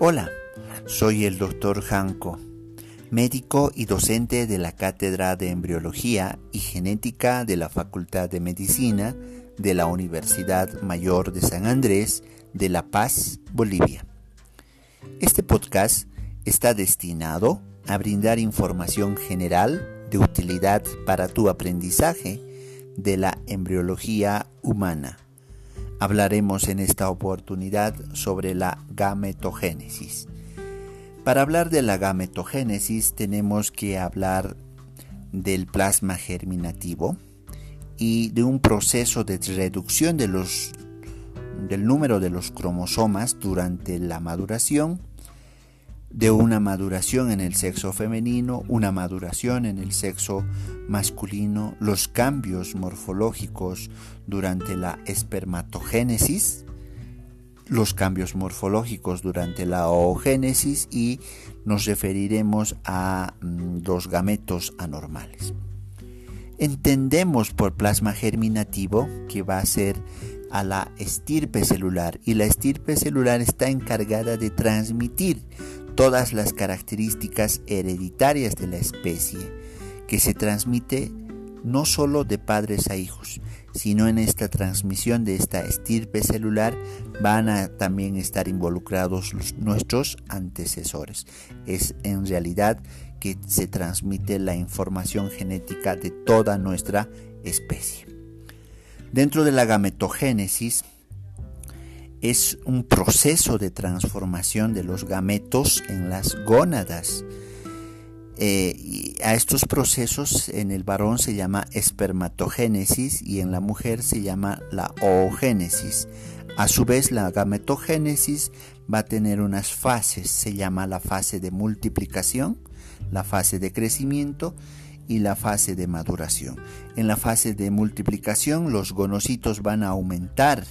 Hola, soy el doctor Janko, médico y docente de la Cátedra de Embriología y Genética de la Facultad de Medicina de la Universidad Mayor de San Andrés de La Paz, Bolivia. Este podcast está destinado a brindar información general de utilidad para tu aprendizaje de la embriología humana Hablaremos en esta oportunidad sobre la gametogénesis. Para hablar de la gametogénesis tenemos que hablar del plasma germinativo y de un proceso de reducción del número de los cromosomas durante la maduración de una maduración en el sexo femenino, una maduración en el sexo masculino, los cambios morfológicos durante la espermatogénesis, los cambios morfológicos durante la oogénesis y nos referiremos a mm, los gametos anormales. Entendemos por plasma germinativo que va a ser a la estirpe celular y la estirpe celular está encargada de transmitir todas las características hereditarias de la especie, que se transmite no solo de padres a hijos, sino en esta transmisión de esta estirpe celular van a también estar involucrados nuestros antecesores. Es en realidad que se transmite la información genética de toda nuestra especie. Dentro de la gametogénesis, es un proceso de transformación de los gametos en las gónadas. Eh, a estos procesos en el varón se llama espermatogénesis y en la mujer se llama la oogénesis. A su vez la gametogénesis va a tener unas fases, se llama la fase de multiplicación, la fase de crecimiento y la fase de maduración. En la fase de multiplicación los gonocitos van a aumentar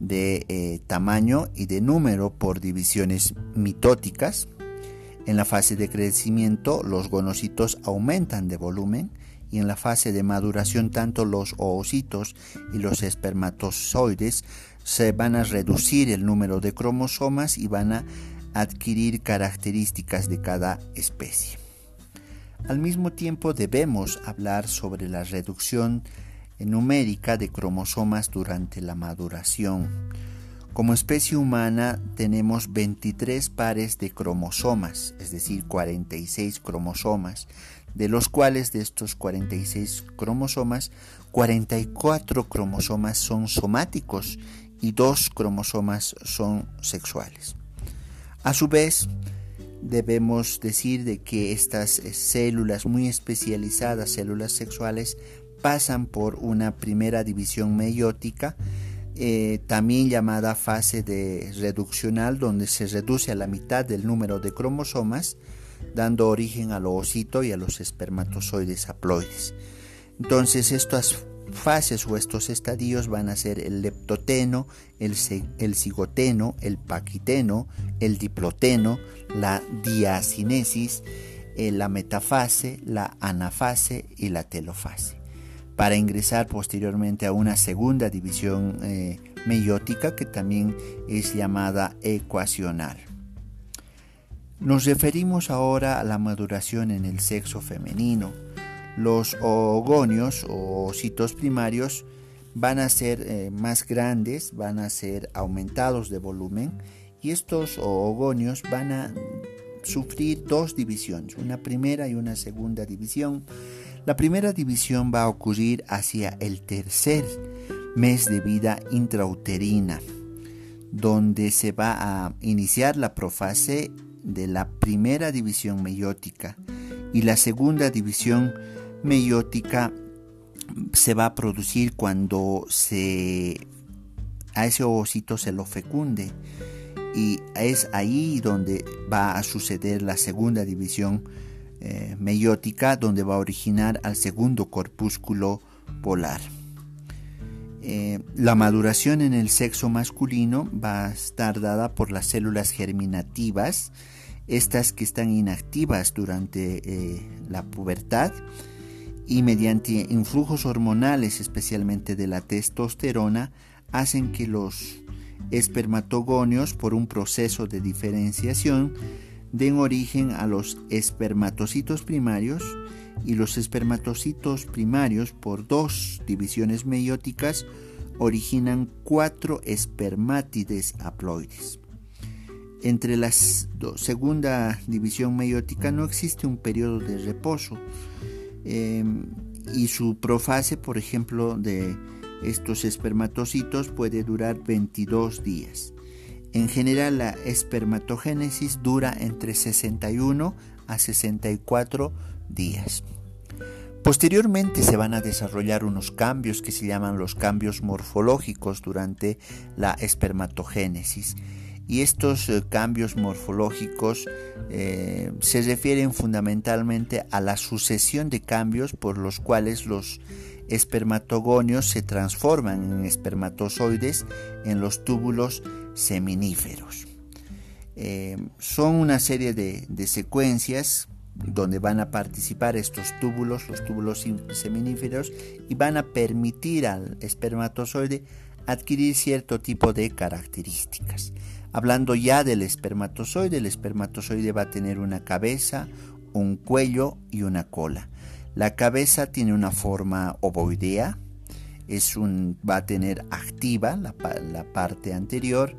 de eh, tamaño y de número por divisiones mitóticas. En la fase de crecimiento los gonocitos aumentan de volumen y en la fase de maduración tanto los oocitos y los espermatozoides se van a reducir el número de cromosomas y van a adquirir características de cada especie. Al mismo tiempo debemos hablar sobre la reducción numérica de cromosomas durante la maduración. Como especie humana tenemos 23 pares de cromosomas, es decir, 46 cromosomas, de los cuales de estos 46 cromosomas, 44 cromosomas son somáticos y 2 cromosomas son sexuales. A su vez, debemos decir de que estas células muy especializadas, células sexuales, pasan por una primera división meiótica, eh, también llamada fase de reduccional, donde se reduce a la mitad del número de cromosomas, dando origen al ovocito y a los espermatozoides haploides. Entonces estas fases o estos estadios van a ser el leptoteno, el, el cigoteno, el paquiteno, el diploteno, la diacinesis, eh, la metafase, la anafase y la telofase para ingresar posteriormente a una segunda división eh, meiótica que también es llamada ecuacional. Nos referimos ahora a la maduración en el sexo femenino. Los oogonios o citos primarios van a ser eh, más grandes, van a ser aumentados de volumen y estos oogonios van a sufrir dos divisiones, una primera y una segunda división la primera división va a ocurrir hacia el tercer mes de vida intrauterina, donde se va a iniciar la profase de la primera división meiótica. Y la segunda división meiótica se va a producir cuando se a ese ovocito se lo fecunde. Y es ahí donde va a suceder la segunda división eh, meiótica donde va a originar al segundo corpúsculo polar. Eh, la maduración en el sexo masculino va a estar dada por las células germinativas, estas que están inactivas durante eh, la pubertad y mediante influjos hormonales, especialmente de la testosterona, hacen que los espermatogonios por un proceso de diferenciación den origen a los espermatocitos primarios y los espermatocitos primarios por dos divisiones meióticas originan cuatro espermátides haploides. Entre la segunda división meiótica no existe un periodo de reposo em, y su profase, por ejemplo, de estos espermatocitos puede durar 22 días. En general, la espermatogénesis dura entre 61 a 64 días. Posteriormente se van a desarrollar unos cambios que se llaman los cambios morfológicos durante la espermatogénesis. Y estos eh, cambios morfológicos eh, se refieren fundamentalmente a la sucesión de cambios por los cuales los espermatogonios se transforman en espermatozoides en los túbulos seminíferos. Eh, son una serie de, de, secuencias donde van a participar estos túbulos, los túbulos seminíferos, y van a permitir al espermatozoide adquirir cierto tipo de características. Hablando ya del espermatozoide, el espermatozoide va a tener una cabeza, un cuello y una cola. La cabeza tiene una forma ovoidea, es un, va a tener activa la, parte anterior,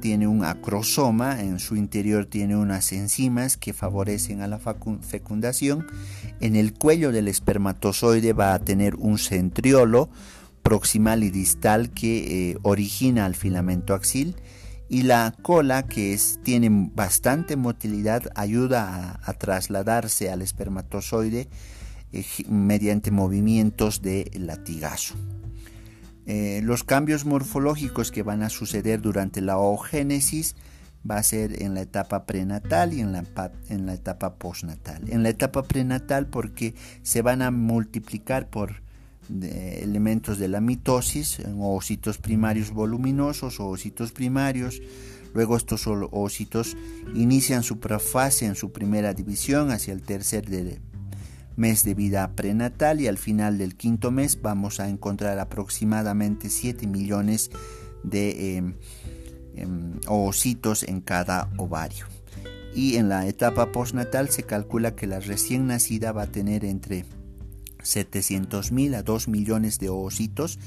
tiene un acrosoma, en su interior tiene unas enzimas que favorecen a la fecundación. En el cuello del espermatozoide va a tener un centriolo proximal y distal que eh, origina el filamento axil y la cola que es, tiene bastante motilidad ayuda a trasladarse al espermatozoide mediante movimientos de latigazo. Eh, los cambios morfológicos que van a suceder durante la oogénesis va a ser en la etapa prenatal y en la, etapa postnatal. En la etapa prenatal porque se van a multiplicar por elementos de la mitosis, ovocitos primarios voluminosos, ovocitos primarios, luego estos ovocitos inician su profase en su primera división hacia el tercer de, mes de vida prenatal y al final del quinto mes vamos a encontrar aproximadamente 7 millones de eh, ovocitos en cada ovario. Y en la etapa postnatal se calcula que la recién nacida va a tener entre 700 mil a 2 millones de ovocitos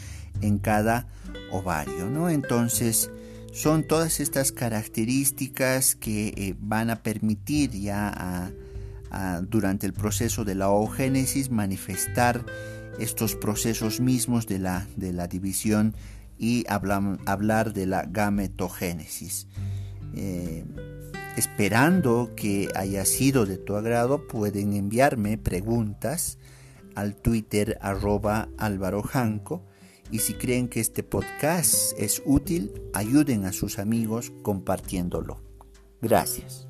en cada ovario. ¿no? Entonces, son todas estas características que eh, van a permitir ya a durante el proceso de la oogénesis manifestar estos procesos mismos de la, de la división y hablar de la gametogénesis. Eh, esperando que haya sido de tu agrado, pueden enviarme preguntas al Twitter arroba Álvaro y si creen que este podcast es útil, ayuden a sus amigos compartiéndolo. Gracias.